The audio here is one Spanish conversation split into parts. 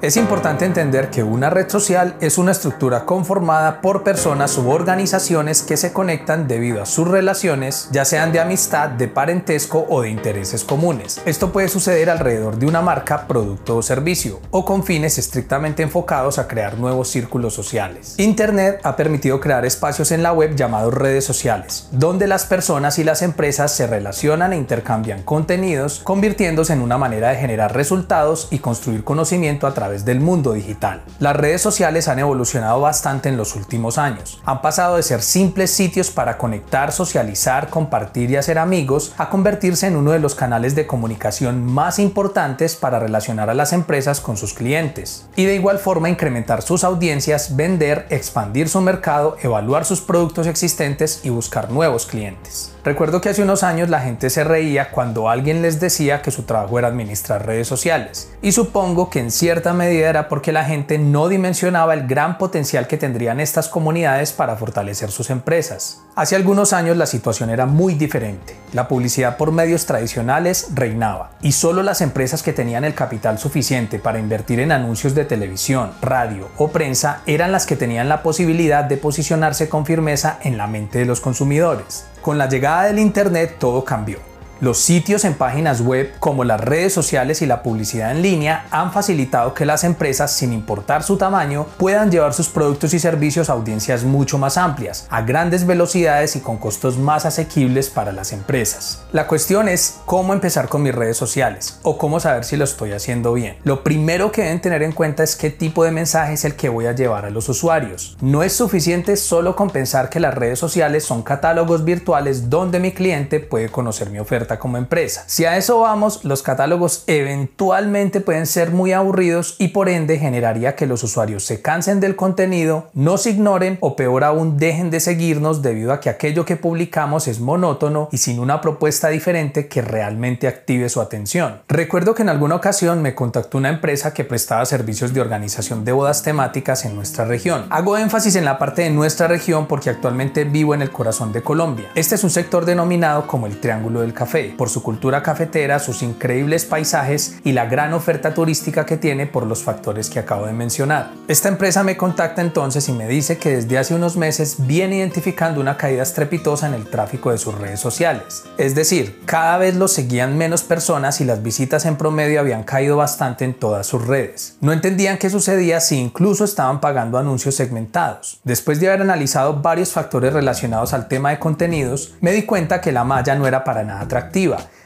Es importante entender que una red social es una estructura conformada por personas u organizaciones que se conectan debido a sus relaciones, ya sean de amistad, de parentesco o de intereses comunes. Esto puede suceder alrededor de una marca, producto o servicio, o con fines estrictamente enfocados a crear nuevos círculos sociales. Internet ha permitido crear espacios en la web llamados redes sociales, donde las personas y las empresas se relacionan e intercambian contenidos, convirtiéndose en una manera de generar resultados y construir conocimiento a través del mundo digital. Las redes sociales han evolucionado bastante en los últimos años. Han pasado de ser simples sitios para conectar, socializar, compartir y hacer amigos a convertirse en uno de los canales de comunicación más importantes para relacionar a las empresas con sus clientes. Y de igual forma incrementar sus audiencias, vender, expandir su mercado, evaluar sus productos existentes y buscar nuevos clientes. Recuerdo que hace unos años la gente se reía cuando alguien les decía que su trabajo era administrar redes sociales. Y supongo que en cierta medida era porque la gente no dimensionaba el gran potencial que tendrían estas comunidades para fortalecer sus empresas. Hace algunos años la situación era muy diferente. La publicidad por medios tradicionales reinaba y solo las empresas que tenían el capital suficiente para invertir en anuncios de televisión, radio o prensa eran las que tenían la posibilidad de posicionarse con firmeza en la mente de los consumidores. Con la llegada del Internet todo cambió. Los sitios en páginas web como las redes sociales y la publicidad en línea han facilitado que las empresas, sin importar su tamaño, puedan llevar sus productos y servicios a audiencias mucho más amplias, a grandes velocidades y con costos más asequibles para las empresas. La cuestión es cómo empezar con mis redes sociales o cómo saber si lo estoy haciendo bien. Lo primero que deben tener en cuenta es qué tipo de mensaje es el que voy a llevar a los usuarios. No es suficiente solo con pensar que las redes sociales son catálogos virtuales donde mi cliente puede conocer mi oferta como empresa. Si a eso vamos, los catálogos eventualmente pueden ser muy aburridos y por ende generaría que los usuarios se cansen del contenido, nos ignoren o peor aún dejen de seguirnos debido a que aquello que publicamos es monótono y sin una propuesta diferente que realmente active su atención. Recuerdo que en alguna ocasión me contactó una empresa que prestaba servicios de organización de bodas temáticas en nuestra región. Hago énfasis en la parte de nuestra región porque actualmente vivo en el corazón de Colombia. Este es un sector denominado como el Triángulo del Café por su cultura cafetera, sus increíbles paisajes y la gran oferta turística que tiene por los factores que acabo de mencionar. Esta empresa me contacta entonces y me dice que desde hace unos meses viene identificando una caída estrepitosa en el tráfico de sus redes sociales. Es decir, cada vez los seguían menos personas y las visitas en promedio habían caído bastante en todas sus redes. No entendían qué sucedía si incluso estaban pagando anuncios segmentados. Después de haber analizado varios factores relacionados al tema de contenidos, me di cuenta que la malla no era para nada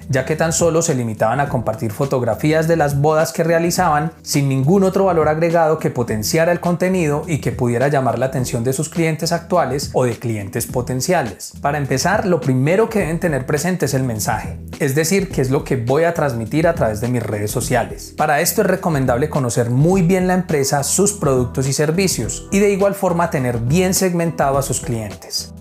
ya que tan solo se limitaban a compartir fotografías de las bodas que realizaban sin ningún otro valor agregado que potenciara el contenido y que pudiera llamar la atención de sus clientes actuales o de clientes potenciales. Para empezar, lo primero que deben tener presente es el mensaje, es decir, qué es lo que voy a transmitir a través de mis redes sociales. Para esto es recomendable conocer muy bien la empresa, sus productos y servicios y de igual forma tener bien segmentado a sus clientes.